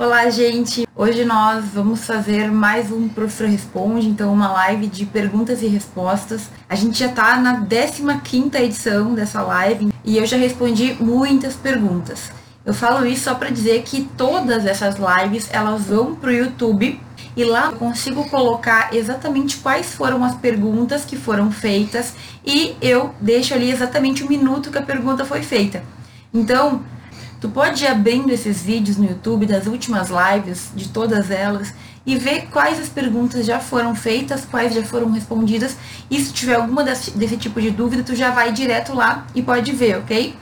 Olá, gente! Hoje nós vamos fazer mais um Professor Responde, então uma live de perguntas e respostas. A gente já tá na 15 edição dessa live e eu já respondi muitas perguntas. Eu falo isso só para dizer que todas essas lives elas vão pro YouTube e lá eu consigo colocar exatamente quais foram as perguntas que foram feitas e eu deixo ali exatamente o minuto que a pergunta foi feita. Então, Tu pode ir abrindo esses vídeos no YouTube das últimas lives, de todas elas, e ver quais as perguntas já foram feitas, quais já foram respondidas. E se tiver alguma desse, desse tipo de dúvida, tu já vai direto lá e pode ver, ok?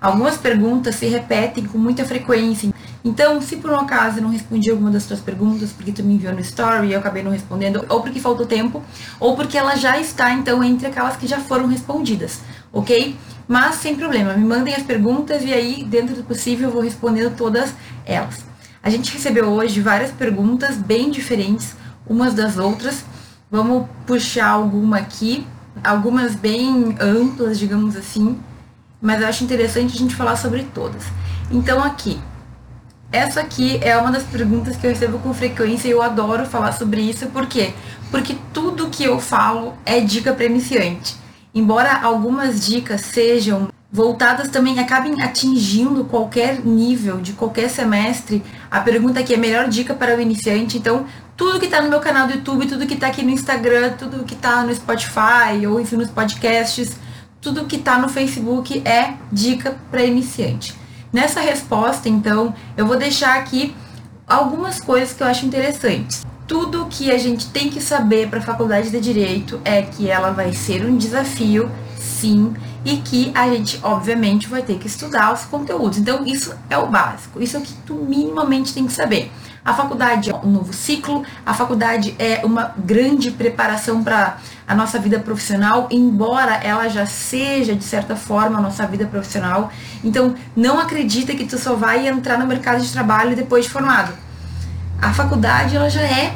Algumas perguntas se repetem com muita frequência. Então, se por um acaso eu não respondi alguma das tuas perguntas, porque tu me enviou no story e eu acabei não respondendo, ou porque faltou tempo, ou porque ela já está, então, entre aquelas que já foram respondidas, ok? Mas sem problema, me mandem as perguntas e aí, dentro do possível, eu vou respondendo todas elas. A gente recebeu hoje várias perguntas bem diferentes umas das outras. Vamos puxar alguma aqui, algumas bem amplas, digamos assim, mas eu acho interessante a gente falar sobre todas. Então, aqui, essa aqui é uma das perguntas que eu recebo com frequência e eu adoro falar sobre isso, por quê? Porque tudo que eu falo é dica para iniciante. Embora algumas dicas sejam voltadas também acabem atingindo qualquer nível de qualquer semestre, a pergunta aqui é melhor dica para o iniciante. Então, tudo que está no meu canal do YouTube, tudo que está aqui no Instagram, tudo que está no Spotify ou enfim nos podcasts, tudo que está no Facebook é dica para iniciante. Nessa resposta, então, eu vou deixar aqui algumas coisas que eu acho interessantes tudo que a gente tem que saber para a faculdade de direito é que ela vai ser um desafio, sim, e que a gente obviamente vai ter que estudar os conteúdos. Então isso é o básico, isso é o que tu minimamente tem que saber. A faculdade é um novo ciclo, a faculdade é uma grande preparação para a nossa vida profissional, embora ela já seja de certa forma a nossa vida profissional. Então não acredita que tu só vai entrar no mercado de trabalho depois de formado a faculdade ela já é,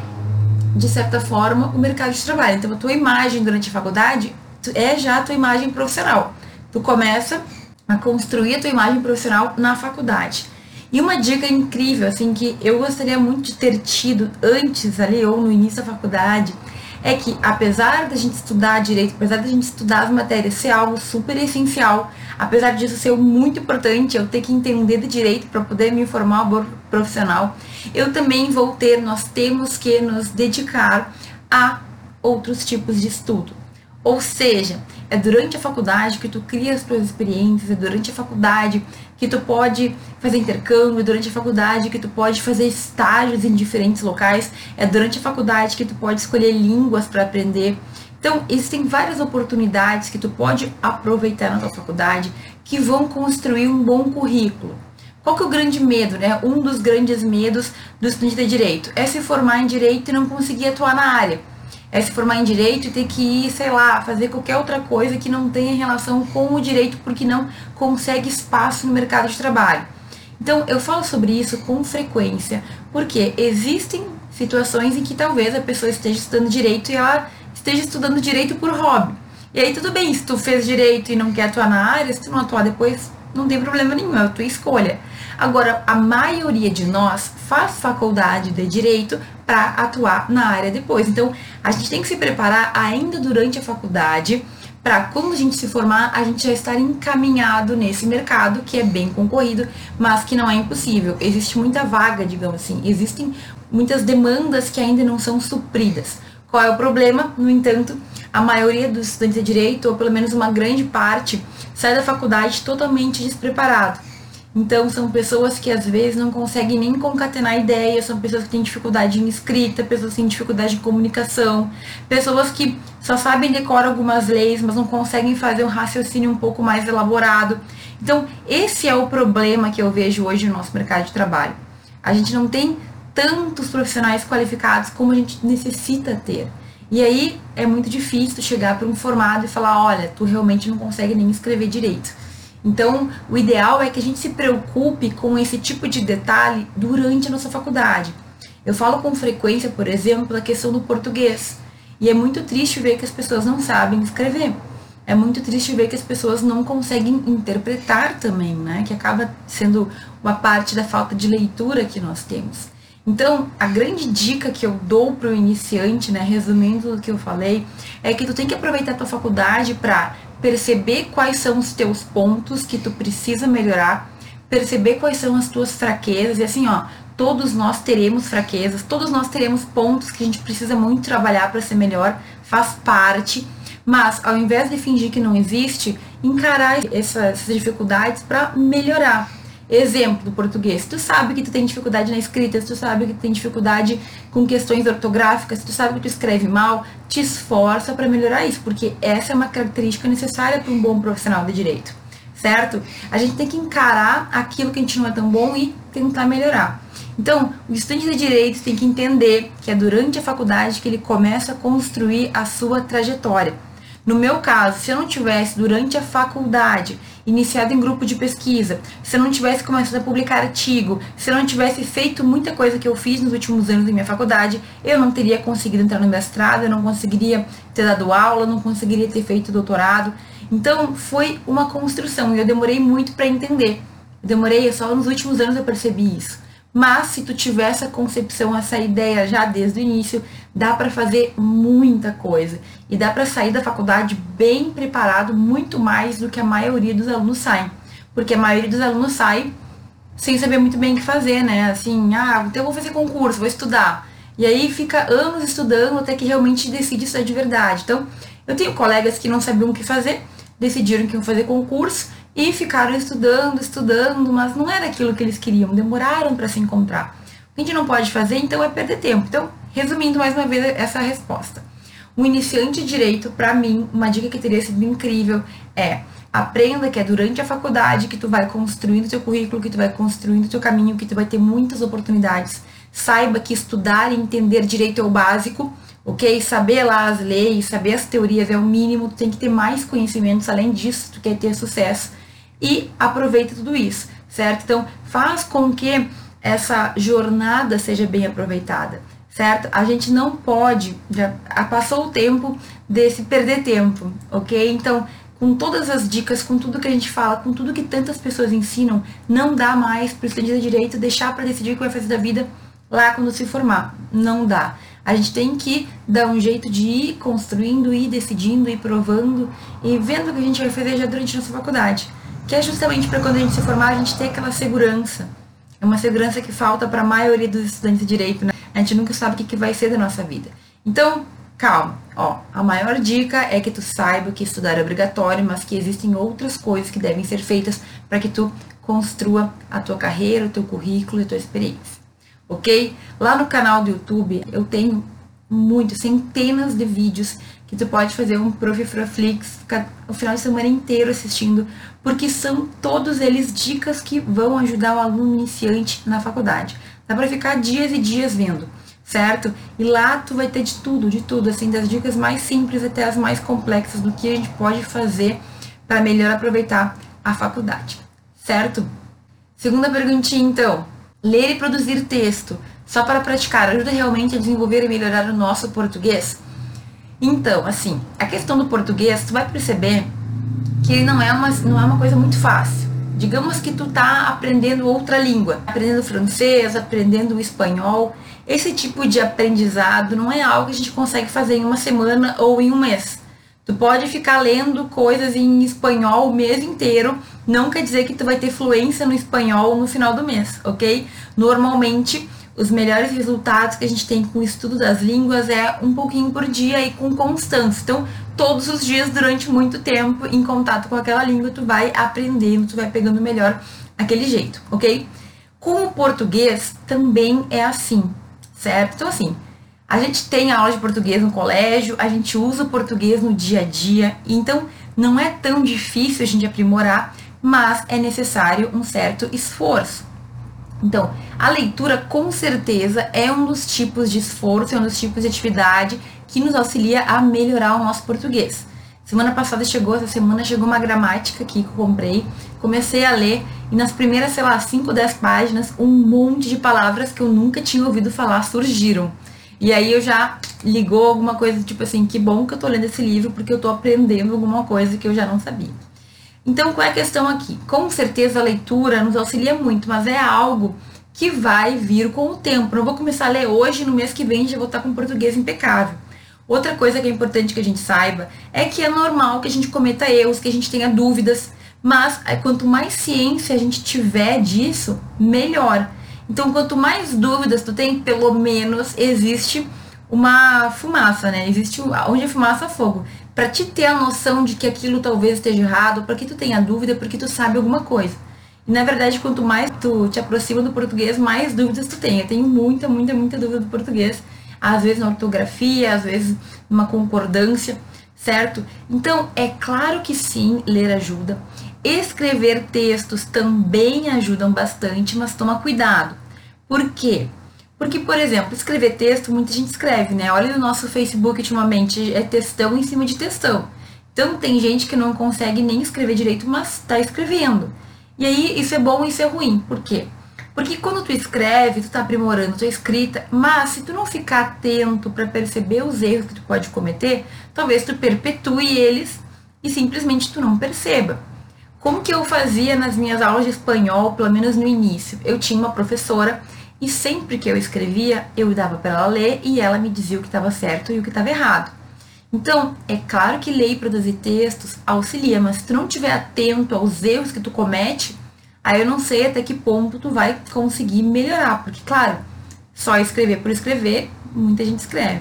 de certa forma, o mercado de trabalho. Então, a tua imagem durante a faculdade é já a tua imagem profissional. Tu começa a construir a tua imagem profissional na faculdade. E uma dica incrível, assim, que eu gostaria muito de ter tido antes ali, ou no início da faculdade, é que apesar da gente estudar direito, apesar da gente estudar as matérias ser algo super essencial, apesar disso ser muito importante, eu ter que entender de direito para poder me formar um profissional, eu também vou ter, nós temos que nos dedicar a outros tipos de estudo. Ou seja, é durante a faculdade que tu cria as tuas experiências, é durante a faculdade que tu pode fazer intercâmbio, durante a faculdade que tu pode fazer estágios em diferentes locais, é durante a faculdade que tu pode escolher línguas para aprender. Então, existem várias oportunidades que tu pode aproveitar na tua faculdade que vão construir um bom currículo. Qual que é o grande medo, né? Um dos grandes medos do estudante de direito é se formar em direito e não conseguir atuar na área é se formar em direito e ter que ir, sei lá, fazer qualquer outra coisa que não tenha relação com o direito porque não consegue espaço no mercado de trabalho. Então, eu falo sobre isso com frequência, porque existem situações em que talvez a pessoa esteja estudando direito e ela esteja estudando direito por hobby. E aí tudo bem, se tu fez direito e não quer atuar na área, se tu não atuar depois, não tem problema nenhum, é a tua escolha. Agora, a maioria de nós faz faculdade de direito para atuar na área depois. Então, a gente tem que se preparar ainda durante a faculdade para quando a gente se formar, a gente já estar encaminhado nesse mercado que é bem concorrido, mas que não é impossível. Existe muita vaga, digamos assim, existem muitas demandas que ainda não são supridas. Qual é o problema? No entanto, a maioria dos estudantes de direito, ou pelo menos uma grande parte, sai da faculdade totalmente despreparado. Então, são pessoas que às vezes não conseguem nem concatenar ideias, são pessoas que têm dificuldade em escrita, pessoas que têm dificuldade de comunicação, pessoas que só sabem decorar algumas leis, mas não conseguem fazer um raciocínio um pouco mais elaborado. Então, esse é o problema que eu vejo hoje no nosso mercado de trabalho. A gente não tem tantos profissionais qualificados como a gente necessita ter. E aí é muito difícil chegar para um formado e falar: olha, tu realmente não consegue nem escrever direito. Então, o ideal é que a gente se preocupe com esse tipo de detalhe durante a nossa faculdade. Eu falo com frequência, por exemplo, da questão do português. E é muito triste ver que as pessoas não sabem escrever. é muito triste ver que as pessoas não conseguem interpretar também, né? Que acaba sendo uma parte da falta de leitura que nós temos. Então, a grande dica que eu dou para o iniciante, né, resumindo o que eu falei, é que tu tem que aproveitar a tua faculdade para perceber quais são os teus pontos que tu precisa melhorar, perceber quais são as tuas fraquezas e assim, ó, todos nós teremos fraquezas, todos nós teremos pontos que a gente precisa muito trabalhar para ser melhor, faz parte. Mas ao invés de fingir que não existe, encarar essas dificuldades para melhorar. Exemplo português. Tu sabe que tu tem dificuldade na escrita, tu sabe que tu tem dificuldade com questões ortográficas, tu sabe que tu escreve mal, te esforça para melhorar isso, porque essa é uma característica necessária para um bom profissional de direito, certo? A gente tem que encarar aquilo que a gente não é tão bom e tentar melhorar. Então, o estudante de direito tem que entender que é durante a faculdade que ele começa a construir a sua trajetória. No meu caso, se eu não tivesse durante a faculdade iniciado em grupo de pesquisa, se eu não tivesse começado a publicar artigo, se eu não tivesse feito muita coisa que eu fiz nos últimos anos da minha faculdade, eu não teria conseguido entrar no mestrado, eu não conseguiria ter dado aula, não conseguiria ter feito doutorado. Então, foi uma construção e eu demorei muito para entender. Eu demorei, só nos últimos anos eu percebi isso. Mas se tu tiver essa concepção, essa ideia já desde o início, dá para fazer muita coisa e dá para sair da faculdade bem preparado, muito mais do que a maioria dos alunos saem. Porque a maioria dos alunos sai sem saber muito bem o que fazer, né? Assim, ah, então eu vou fazer concurso, vou estudar. E aí fica anos estudando até que realmente decide estudar de verdade. Então, eu tenho colegas que não sabiam o que fazer, decidiram que iam fazer concurso e ficaram estudando, estudando, mas não era aquilo que eles queriam, demoraram para se encontrar. O que a gente não pode fazer, então, é perder tempo. Então, resumindo mais uma vez essa resposta. Um iniciante de direito, para mim, uma dica que teria sido incrível é aprenda que é durante a faculdade que tu vai construindo teu currículo, que tu vai construindo teu caminho, que tu vai ter muitas oportunidades. Saiba que estudar e entender direito é o básico, ok? Saber lá as leis, saber as teorias é o mínimo, tu tem que ter mais conhecimentos além disso, tu quer ter sucesso e aproveita tudo isso, certo? Então, faz com que essa jornada seja bem aproveitada, certo? A gente não pode, já passou o tempo desse perder tempo, ok? Então, com todas as dicas, com tudo que a gente fala, com tudo que tantas pessoas ensinam, não dá mais para o estudante de direito deixar para decidir o que vai fazer da vida lá quando se formar. Não dá. A gente tem que dar um jeito de ir construindo, ir decidindo, ir provando e vendo o que a gente vai fazer já durante a nossa faculdade que é justamente para quando a gente se formar a gente ter aquela segurança. É uma segurança que falta para a maioria dos estudantes de direito, né? A gente nunca sabe o que, que vai ser da nossa vida. Então, calma. Ó, a maior dica é que tu saiba que estudar é obrigatório, mas que existem outras coisas que devem ser feitas para que tu construa a tua carreira, o teu currículo e a tua experiência. Ok? Lá no canal do YouTube eu tenho muitos, centenas de vídeos que tu pode fazer um Profifraflix, ficar o final de semana inteiro assistindo, porque são todos eles dicas que vão ajudar o aluno iniciante na faculdade. Dá para ficar dias e dias vendo, certo? E lá tu vai ter de tudo, de tudo, assim, das dicas mais simples até as mais complexas do que a gente pode fazer para melhor aproveitar a faculdade, certo? Segunda perguntinha, então. Ler e produzir texto só para praticar ajuda realmente a desenvolver e melhorar o nosso português? Então, assim, a questão do português, tu vai perceber que não é uma, não é uma coisa muito fácil. Digamos que tu tá aprendendo outra língua, aprendendo francês, aprendendo espanhol. Esse tipo de aprendizado não é algo que a gente consegue fazer em uma semana ou em um mês. Tu pode ficar lendo coisas em espanhol o mês inteiro, não quer dizer que tu vai ter fluência no espanhol no final do mês, ok? Normalmente, os melhores resultados que a gente tem com o estudo das línguas é um pouquinho por dia e com constância. Então, todos os dias, durante muito tempo, em contato com aquela língua, tu vai aprendendo, tu vai pegando melhor aquele jeito, ok? Com o português também é assim, certo? Então, assim, a gente tem aula de português no colégio, a gente usa o português no dia a dia, então não é tão difícil a gente aprimorar, mas é necessário um certo esforço. Então, a leitura com certeza é um dos tipos de esforço, é um dos tipos de atividade que nos auxilia a melhorar o nosso português. Semana passada chegou, essa semana chegou uma gramática aqui que eu comprei, comecei a ler e nas primeiras, sei lá, 5, 10 páginas, um monte de palavras que eu nunca tinha ouvido falar surgiram. E aí eu já ligou alguma coisa tipo assim, que bom que eu tô lendo esse livro porque eu tô aprendendo alguma coisa que eu já não sabia. Então, qual é a questão aqui? Com certeza a leitura nos auxilia muito, mas é algo que vai vir com o tempo. Não vou começar a ler hoje, no mês que vem já vou estar com português impecável. Outra coisa que é importante que a gente saiba é que é normal que a gente cometa erros, que a gente tenha dúvidas, mas é, quanto mais ciência a gente tiver disso, melhor. Então, quanto mais dúvidas tu tem, pelo menos existe uma fumaça, né? Existe onde a fumaça fogo para te ter a noção de que aquilo talvez esteja errado, para que tu tenha dúvida, porque tu sabe alguma coisa. E na verdade, quanto mais tu te aproxima do português, mais dúvidas tu tem. Eu tenho muita, muita, muita dúvida do português, às vezes na ortografia, às vezes numa concordância, certo? Então, é claro que sim, ler ajuda. Escrever textos também ajudam bastante, mas toma cuidado. Por quê? Porque, por exemplo, escrever texto, muita gente escreve, né? Olha no nosso Facebook ultimamente, é textão em cima de textão. Então tem gente que não consegue nem escrever direito, mas está escrevendo. E aí isso é bom e isso é ruim. Por quê? Porque quando tu escreve, tu tá aprimorando tua escrita, mas se tu não ficar atento para perceber os erros que tu pode cometer, talvez tu perpetue eles e simplesmente tu não perceba. Como que eu fazia nas minhas aulas de espanhol, pelo menos no início? Eu tinha uma professora e sempre que eu escrevia, eu dava para ela ler e ela me dizia o que estava certo e o que estava errado. Então, é claro que ler e produzir textos auxilia, mas se tu não estiver atento aos erros que tu comete, aí eu não sei até que ponto tu vai conseguir melhorar, porque claro, só escrever por escrever, muita gente escreve.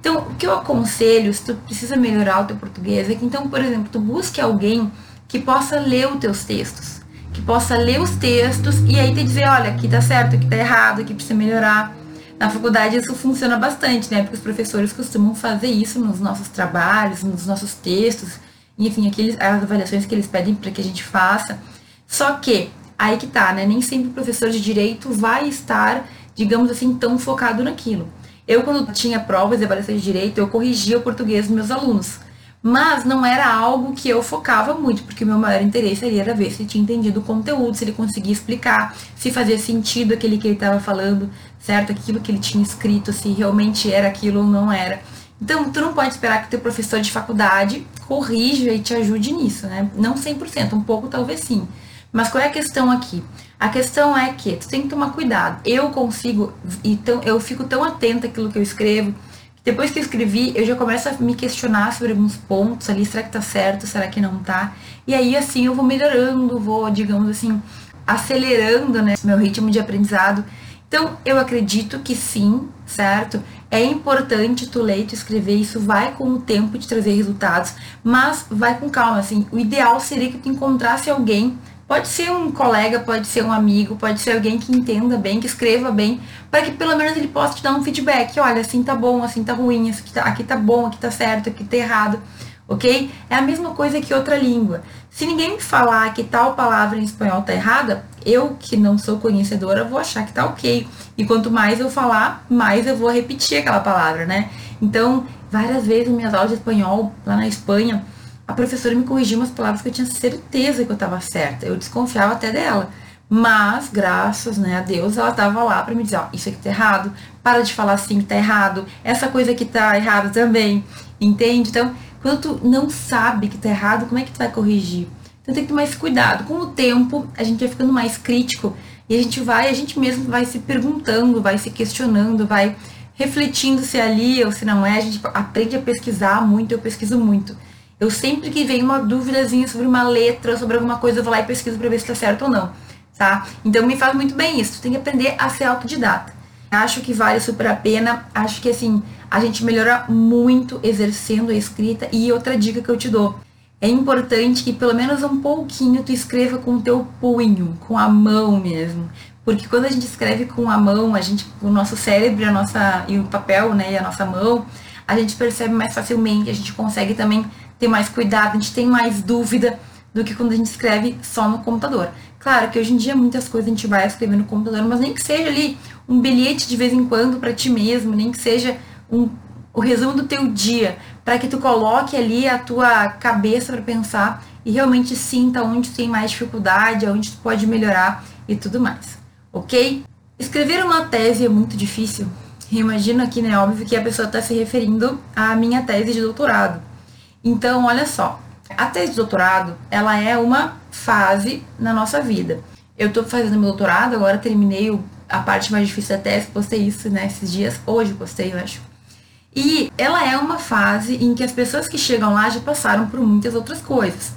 Então, o que eu aconselho, se tu precisa melhorar o teu português, é que então, por exemplo, tu busque alguém que possa ler os teus textos que possa ler os textos e aí te dizer, olha, aqui tá certo, aqui tá errado, aqui precisa melhorar. Na faculdade isso funciona bastante, né? Porque os professores costumam fazer isso nos nossos trabalhos, nos nossos textos, enfim, aqueles, as avaliações que eles pedem para que a gente faça. Só que, aí que tá, né? Nem sempre o professor de direito vai estar, digamos assim, tão focado naquilo. Eu, quando tinha provas de avaliação de direito, eu corrigia o português dos meus alunos. Mas não era algo que eu focava muito, porque o meu maior interesse ali era ver se ele tinha entendido o conteúdo, se ele conseguia explicar, se fazia sentido aquele que ele estava falando, certo? Aquilo que ele tinha escrito, se realmente era aquilo ou não era. Então, tu não pode esperar que teu professor de faculdade corrija e te ajude nisso, né? Não 100%, um pouco talvez sim. Mas qual é a questão aqui? A questão é que tu tem que tomar cuidado. Eu consigo, então eu fico tão atenta àquilo que eu escrevo, depois que eu escrevi, eu já começo a me questionar sobre alguns pontos ali, será que tá certo, será que não tá? E aí, assim, eu vou melhorando, vou, digamos assim, acelerando, né, meu ritmo de aprendizado. Então, eu acredito que sim, certo? É importante tu ler, tu escrever, isso vai com o tempo de trazer resultados, mas vai com calma, assim. O ideal seria que tu encontrasse alguém Pode ser um colega, pode ser um amigo, pode ser alguém que entenda bem, que escreva bem, para que pelo menos ele possa te dar um feedback. Olha, assim tá bom, assim tá ruim, aqui tá, aqui tá bom, aqui tá certo, aqui tá errado, ok? É a mesma coisa que outra língua. Se ninguém me falar que tal palavra em espanhol tá errada, eu que não sou conhecedora vou achar que tá ok. E quanto mais eu falar, mais eu vou repetir aquela palavra, né? Então, várias vezes minhas aulas de espanhol lá na Espanha, a professora me corrigiu umas palavras que eu tinha certeza que eu estava certa. Eu desconfiava até dela. Mas, graças né, a Deus, ela estava lá para me dizer, ó, isso aqui tá errado, para de falar assim que tá errado, essa coisa aqui tá errada também, entende? Então, quando tu não sabe que tá errado, como é que tu vai corrigir? Então tem que ter mais cuidado. Com o tempo, a gente vai ficando mais crítico e a gente vai, a gente mesmo vai se perguntando, vai se questionando, vai refletindo se é ali ou se não é. A gente aprende a pesquisar muito, eu pesquiso muito. Eu sempre que vem uma dúvidazinha sobre uma letra, sobre alguma coisa, eu vou lá e pesquiso para ver se tá certo ou não, tá? Então me faz muito bem isso. Tu tem que aprender a ser autodidata. Acho que vale super a pena. Acho que assim, a gente melhora muito exercendo a escrita. E outra dica que eu te dou. É importante que pelo menos um pouquinho tu escreva com o teu punho, com a mão mesmo. Porque quando a gente escreve com a mão, a gente, o nosso cérebro, a nossa, e o papel, né, e a nossa mão, a gente percebe mais facilmente, a gente consegue também ter mais cuidado, a gente tem mais dúvida do que quando a gente escreve só no computador. Claro que hoje em dia muitas coisas a gente vai escrever no computador, mas nem que seja ali um bilhete de vez em quando para ti mesmo, nem que seja um, o resumo do teu dia, para que tu coloque ali a tua cabeça para pensar e realmente sinta onde tem mais dificuldade, onde tu pode melhorar e tudo mais, ok? Escrever uma tese é muito difícil, imagino aqui, né, óbvio que a pessoa está se referindo à minha tese de doutorado. Então, olha só, a tese de doutorado, ela é uma fase na nossa vida. Eu estou fazendo meu doutorado, agora terminei a parte mais difícil da tese, postei isso, né, esses dias, hoje postei, eu acho. E ela é uma fase em que as pessoas que chegam lá já passaram por muitas outras coisas.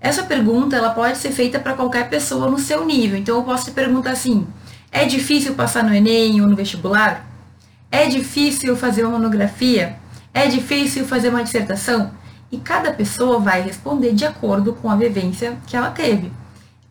Essa pergunta, ela pode ser feita para qualquer pessoa no seu nível. Então eu posso te perguntar assim: é difícil passar no ENEM ou no vestibular? É difícil fazer uma monografia? É difícil fazer uma dissertação? E cada pessoa vai responder de acordo com a vivência que ela teve.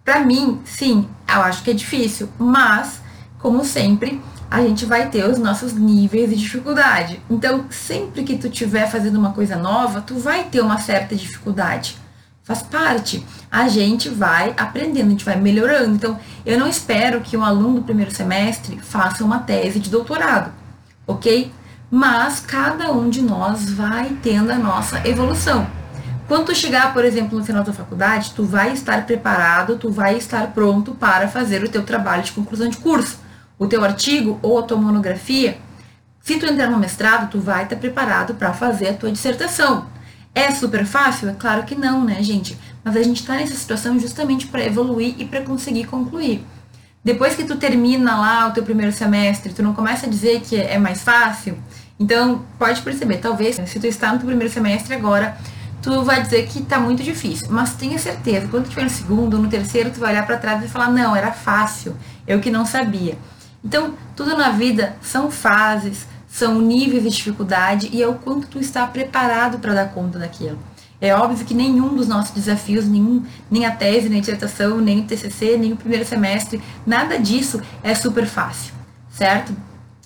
Para mim, sim, eu acho que é difícil, mas, como sempre, a gente vai ter os nossos níveis de dificuldade. Então, sempre que tu estiver fazendo uma coisa nova, tu vai ter uma certa dificuldade. Faz parte. A gente vai aprendendo, a gente vai melhorando. Então, eu não espero que um aluno do primeiro semestre faça uma tese de doutorado, ok? Mas cada um de nós vai tendo a nossa evolução. Quando tu chegar, por exemplo, no final da faculdade, tu vai estar preparado, tu vai estar pronto para fazer o teu trabalho de conclusão de curso o teu artigo ou a tua monografia, se tu entrar no mestrado, tu vai estar preparado para fazer a tua dissertação. É super fácil? É claro que não, né, gente? Mas a gente está nessa situação justamente para evoluir e para conseguir concluir. Depois que tu termina lá o teu primeiro semestre, tu não começa a dizer que é mais fácil. Então, pode perceber, talvez se tu está no teu primeiro semestre agora, tu vai dizer que está muito difícil. Mas tenha certeza, quando tu estiver no segundo, no terceiro, tu vai olhar para trás e falar: "Não, era fácil. Eu que não sabia". Então, tudo na vida são fases, são níveis de dificuldade e é o quanto tu está preparado para dar conta daquilo. É óbvio que nenhum dos nossos desafios, nenhum, nem a tese, nem a dissertação, nem o TCC, nem o primeiro semestre, nada disso é super fácil, certo?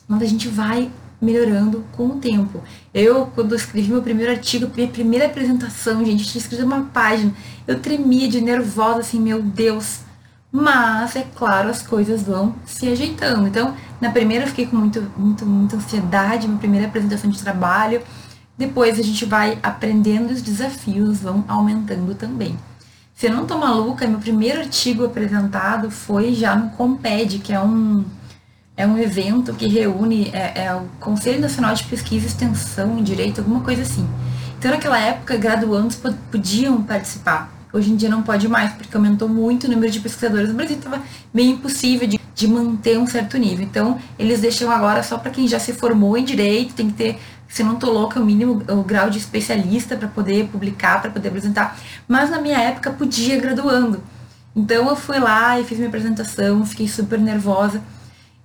Mas a gente vai melhorando com o tempo. Eu, quando escrevi meu primeiro artigo, minha primeira apresentação, gente, tinha escrito uma página, eu tremia de nervosa, assim, meu Deus, mas, é claro, as coisas vão se ajeitando. Então, na primeira eu fiquei com muito, muito, muita ansiedade, minha primeira apresentação de trabalho. Depois a gente vai aprendendo os desafios vão aumentando também. Se eu não tô maluca, meu primeiro artigo apresentado foi já no Comped, que é um, é um evento que reúne é, é o Conselho Nacional de Pesquisa Extensão Direito, alguma coisa assim. Então, naquela época, graduandos podiam participar. Hoje em dia não pode mais, porque aumentou muito o número de pesquisadores no Brasil, estava meio impossível de, de manter um certo nível. Então, eles deixam agora só para quem já se formou em direito, tem que ter, se não tô louca, o mínimo o grau de especialista para poder publicar, para poder apresentar. Mas na minha época podia graduando. Então eu fui lá e fiz minha apresentação, fiquei super nervosa.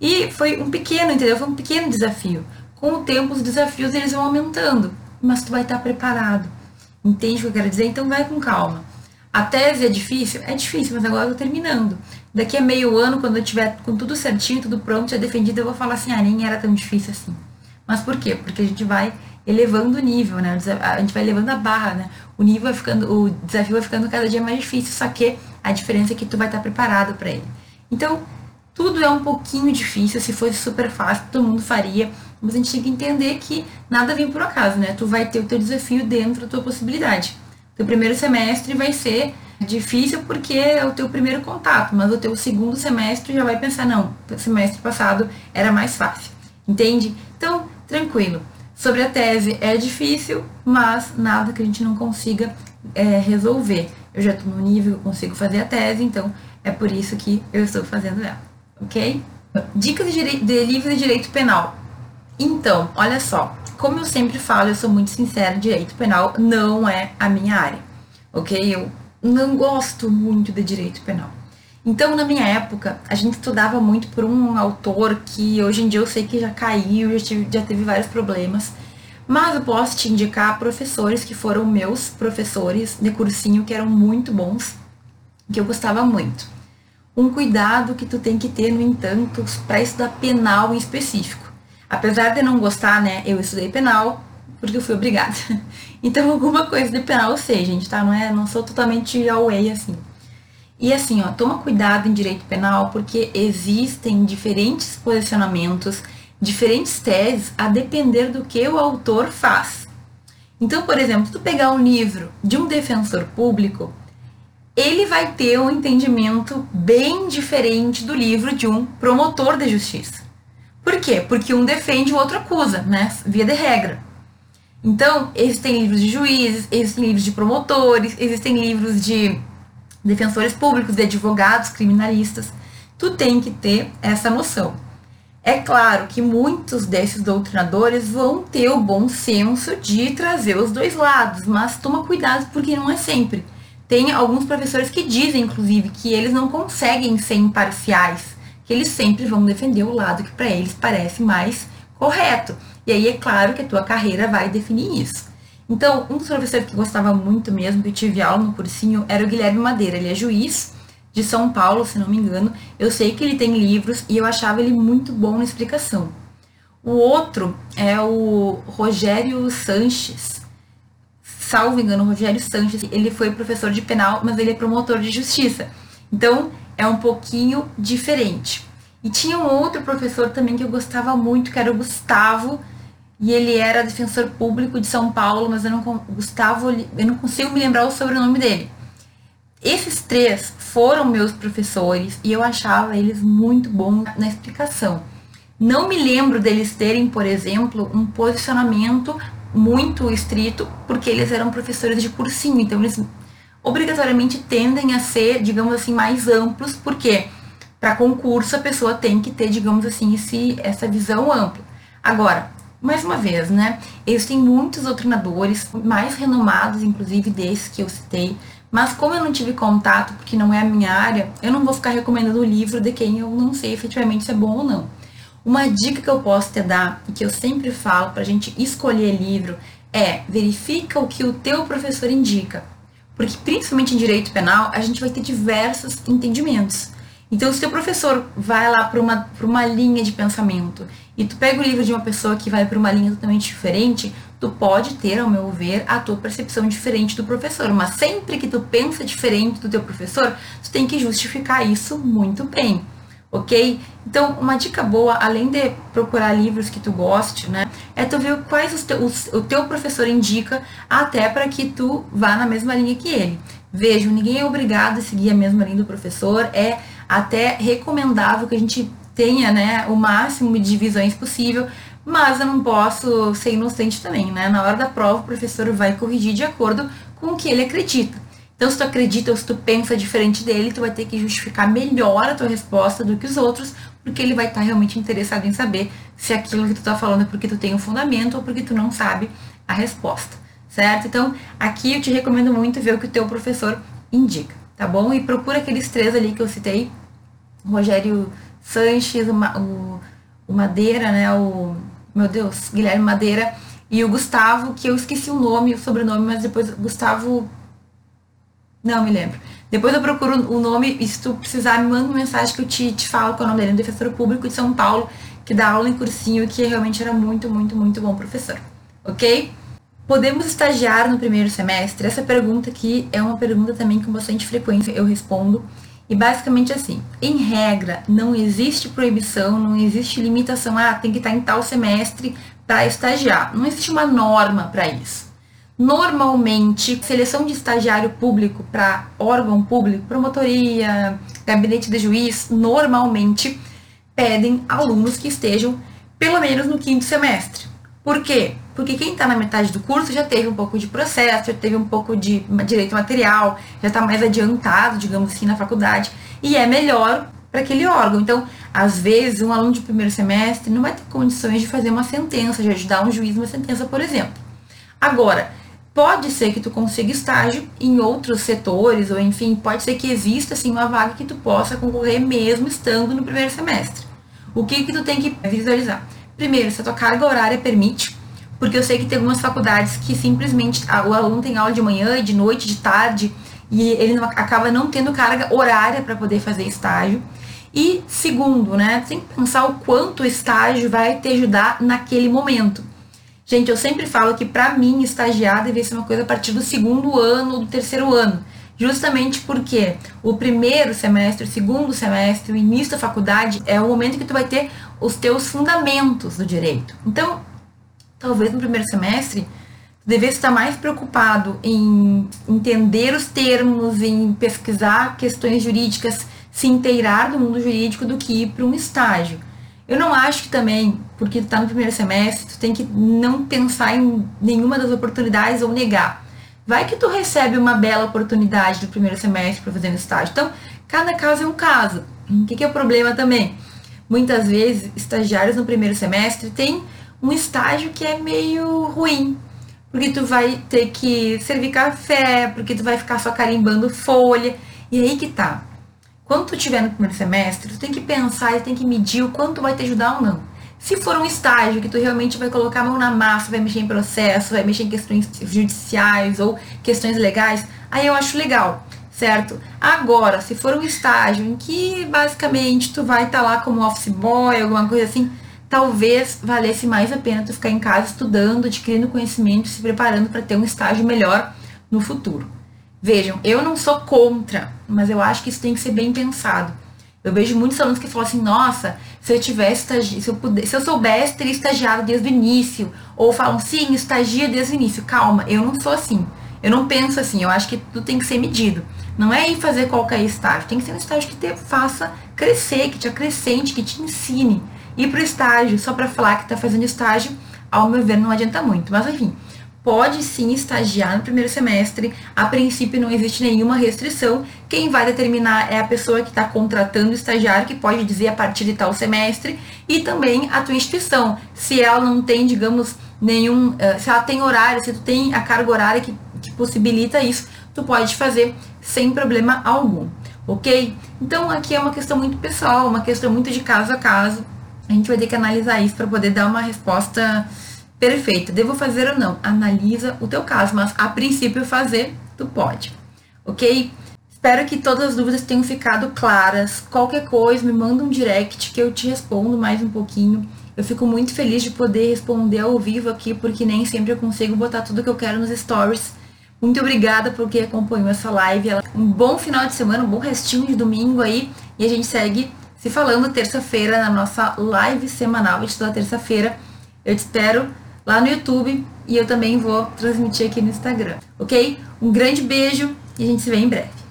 E foi um pequeno, entendeu? Foi um pequeno desafio. Com o tempo, os desafios eles vão aumentando, mas tu vai estar preparado. Entende o que eu quero dizer? Então vai com calma. A tese é difícil? É difícil, mas agora eu tô terminando. Daqui a meio ano, quando eu tiver com tudo certinho, tudo pronto, já defendido, eu vou falar assim, ah, nem era tão difícil assim. Mas por quê? Porque a gente vai elevando o nível, né? A gente vai elevando a barra, né? O nível vai ficando, o desafio vai ficando cada dia mais difícil, só que a diferença é que tu vai estar preparado para ele. Então, tudo é um pouquinho difícil, se fosse super fácil, todo mundo faria, mas a gente tem que entender que nada vem por acaso, né? Tu vai ter o teu desafio dentro da tua possibilidade. Teu primeiro semestre vai ser difícil porque é o teu primeiro contato, mas o teu segundo semestre já vai pensar, não, semestre passado era mais fácil. Entende? Então, tranquilo. Sobre a tese é difícil, mas nada que a gente não consiga é, resolver. Eu já estou no nível consigo fazer a tese, então é por isso que eu estou fazendo ela, ok? Dicas de, de livro de direito penal. Então, olha só, como eu sempre falo, eu sou muito sincera, direito penal não é a minha área, ok? Eu não gosto muito de direito penal. Então, na minha época, a gente estudava muito por um autor que hoje em dia eu sei que já caiu, já, tive, já teve vários problemas. Mas eu posso te indicar professores que foram meus professores de cursinho, que eram muito bons, que eu gostava muito. Um cuidado que tu tem que ter, no entanto, para estudar penal em específico. Apesar de não gostar, né, eu estudei penal porque eu fui obrigada. Então alguma coisa de penal eu sei, gente, tá? Não é, não sou totalmente away assim. E assim, ó, toma cuidado em direito penal porque existem diferentes posicionamentos, diferentes teses a depender do que o autor faz. Então, por exemplo, se tu pegar um livro de um defensor público, ele vai ter um entendimento bem diferente do livro de um promotor de justiça. Por quê? Porque um defende e o outro acusa, né? Via de regra. Então, existem livros de juízes, existem livros de promotores, existem livros de defensores públicos, de advogados, criminalistas. Tu tem que ter essa noção. É claro que muitos desses doutrinadores vão ter o bom senso de trazer os dois lados, mas toma cuidado porque não é sempre. Tem alguns professores que dizem, inclusive, que eles não conseguem ser imparciais, que eles sempre vão defender o lado que para eles parece mais correto. E aí é claro que a tua carreira vai definir isso. Então, um dos professores que gostava muito mesmo, que eu tive aula no cursinho, era o Guilherme Madeira. Ele é juiz de São Paulo, se não me engano. Eu sei que ele tem livros e eu achava ele muito bom na explicação. O outro é o Rogério Sanches salvo engano, Rogério Sanches, ele foi professor de penal, mas ele é promotor de justiça. Então, é um pouquinho diferente. E tinha um outro professor também que eu gostava muito, que era o Gustavo, e ele era defensor público de São Paulo, mas eu não, Gustavo, eu não consigo me lembrar o sobrenome dele. Esses três foram meus professores e eu achava eles muito bons na explicação. Não me lembro deles terem, por exemplo, um posicionamento muito estrito, porque eles eram professores de cursinho, então eles obrigatoriamente tendem a ser, digamos assim, mais amplos, porque para concurso a pessoa tem que ter, digamos assim, esse, essa visão ampla. Agora, mais uma vez, né? Existem muitos doutrinadores, mais renomados, inclusive desses que eu citei, mas como eu não tive contato, porque não é a minha área, eu não vou ficar recomendando o livro de quem eu não sei efetivamente se é bom ou não. Uma dica que eu posso te dar e que eu sempre falo para a gente escolher livro é verifica o que o teu professor indica. Porque principalmente em direito penal, a gente vai ter diversos entendimentos. Então, se o teu professor vai lá para uma, uma linha de pensamento e tu pega o livro de uma pessoa que vai para uma linha totalmente diferente, tu pode ter, ao meu ver, a tua percepção diferente do professor. Mas sempre que tu pensa diferente do teu professor, tu tem que justificar isso muito bem ok? Então, uma dica boa, além de procurar livros que tu goste, né, é tu ver quais os teus, o teu professor indica, até para que tu vá na mesma linha que ele. Veja, ninguém é obrigado a seguir a mesma linha do professor, é até recomendável que a gente tenha, né, o máximo de divisões possível, mas eu não posso ser inocente também, né? Na hora da prova, o professor vai corrigir de acordo com o que ele acredita. Então, se tu acredita ou se tu pensa diferente dele, tu vai ter que justificar melhor a tua resposta do que os outros, porque ele vai estar realmente interessado em saber se aquilo que tu está falando é porque tu tem um fundamento ou porque tu não sabe a resposta, certo? Então, aqui eu te recomendo muito ver o que o teu professor indica, tá bom? E procura aqueles três ali que eu citei, Rogério Sanches, o, o, o Madeira, né, o, meu Deus, Guilherme Madeira, e o Gustavo, que eu esqueci o nome, o sobrenome, mas depois Gustavo não, me lembro. Depois eu procuro o nome e se tu precisar, me manda uma mensagem que eu te, te falo qual é o nome dele, um defensor público de São Paulo, que dá aula em cursinho e que realmente era muito, muito, muito bom professor. Ok? Podemos estagiar no primeiro semestre? Essa pergunta aqui é uma pergunta também com bastante frequência eu respondo. E basicamente assim, em regra, não existe proibição, não existe limitação, ah, tem que estar em tal semestre para estagiar. Não existe uma norma para isso. Normalmente, seleção de estagiário público para órgão público, promotoria, gabinete de juiz, normalmente pedem alunos que estejam pelo menos no quinto semestre. Por quê? Porque quem está na metade do curso já teve um pouco de processo, já teve um pouco de direito material, já está mais adiantado, digamos assim, na faculdade, e é melhor para aquele órgão. Então, às vezes, um aluno de primeiro semestre não vai ter condições de fazer uma sentença, de ajudar um juiz uma sentença, por exemplo. Agora, Pode ser que tu consiga estágio em outros setores, ou enfim, pode ser que exista assim uma vaga que tu possa concorrer mesmo estando no primeiro semestre. O que que tu tem que visualizar? Primeiro, se a tua carga horária permite, porque eu sei que tem algumas faculdades que simplesmente o aluno tem aula de manhã, de noite, de tarde, e ele acaba não tendo carga horária para poder fazer estágio. E segundo, né, tem que pensar o quanto o estágio vai te ajudar naquele momento. Gente, eu sempre falo que para mim estagiar deve ser uma coisa a partir do segundo ano ou do terceiro ano. Justamente porque o primeiro semestre, o segundo semestre, o início da faculdade é o momento que tu vai ter os teus fundamentos do direito. Então, talvez no primeiro semestre, devesse estar mais preocupado em entender os termos, em pesquisar questões jurídicas, se inteirar do mundo jurídico do que ir para um estágio. Eu não acho que também, porque tu tá no primeiro semestre, tu tem que não pensar em nenhuma das oportunidades ou negar. Vai que tu recebe uma bela oportunidade no primeiro semestre para fazer um estágio. Então, cada caso é um caso. O que, que é o problema também? Muitas vezes, estagiários no primeiro semestre têm um estágio que é meio ruim. Porque tu vai ter que servir café, porque tu vai ficar só carimbando folha. E aí que tá. Quando tu estiver no primeiro semestre, tu tem que pensar e tem que medir o quanto vai te ajudar ou não. Se for um estágio que tu realmente vai colocar a mão na massa, vai mexer em processo, vai mexer em questões judiciais ou questões legais, aí eu acho legal, certo? Agora, se for um estágio em que basicamente tu vai estar tá lá como office boy, alguma coisa assim, talvez valesse mais a pena tu ficar em casa estudando, adquirindo conhecimento, se preparando para ter um estágio melhor no futuro. Vejam, eu não sou contra, mas eu acho que isso tem que ser bem pensado. Eu vejo muitos alunos que falam assim, nossa, se eu tivesse se eu pudesse, se eu soubesse ter estagiado desde o início, ou falam, sim, estagia desde o início. Calma, eu não sou assim. Eu não penso assim, eu acho que tudo tem que ser medido. Não é ir fazer qualquer estágio, tem que ser um estágio que te faça crescer, que te acrescente, que te ensine. Ir para o estágio só para falar que está fazendo estágio, ao meu ver, não adianta muito. Mas enfim, pode sim estagiar no primeiro semestre. A princípio não existe nenhuma restrição. Quem vai determinar é a pessoa que está contratando o estagiário, que pode dizer a partir de tal semestre, e também a tua instituição. Se ela não tem, digamos, nenhum. Eh, se ela tem horário, se tu tem a carga horária que, que possibilita isso, tu pode fazer sem problema algum. Ok? Então aqui é uma questão muito pessoal, uma questão muito de caso a caso. A gente vai ter que analisar isso para poder dar uma resposta Perfeito, devo fazer ou não? Analisa o teu caso, mas a princípio fazer, tu pode. Ok? Espero que todas as dúvidas tenham ficado claras. Qualquer coisa, me manda um direct que eu te respondo mais um pouquinho. Eu fico muito feliz de poder responder ao vivo aqui, porque nem sempre eu consigo botar tudo que eu quero nos stories. Muito obrigada por quem acompanhou essa live. Um bom final de semana, um bom restinho de domingo aí. E a gente segue se falando terça-feira na nossa live semanal de toda terça-feira. Eu te espero lá no YouTube e eu também vou transmitir aqui no Instagram, ok? Um grande beijo e a gente se vê em breve.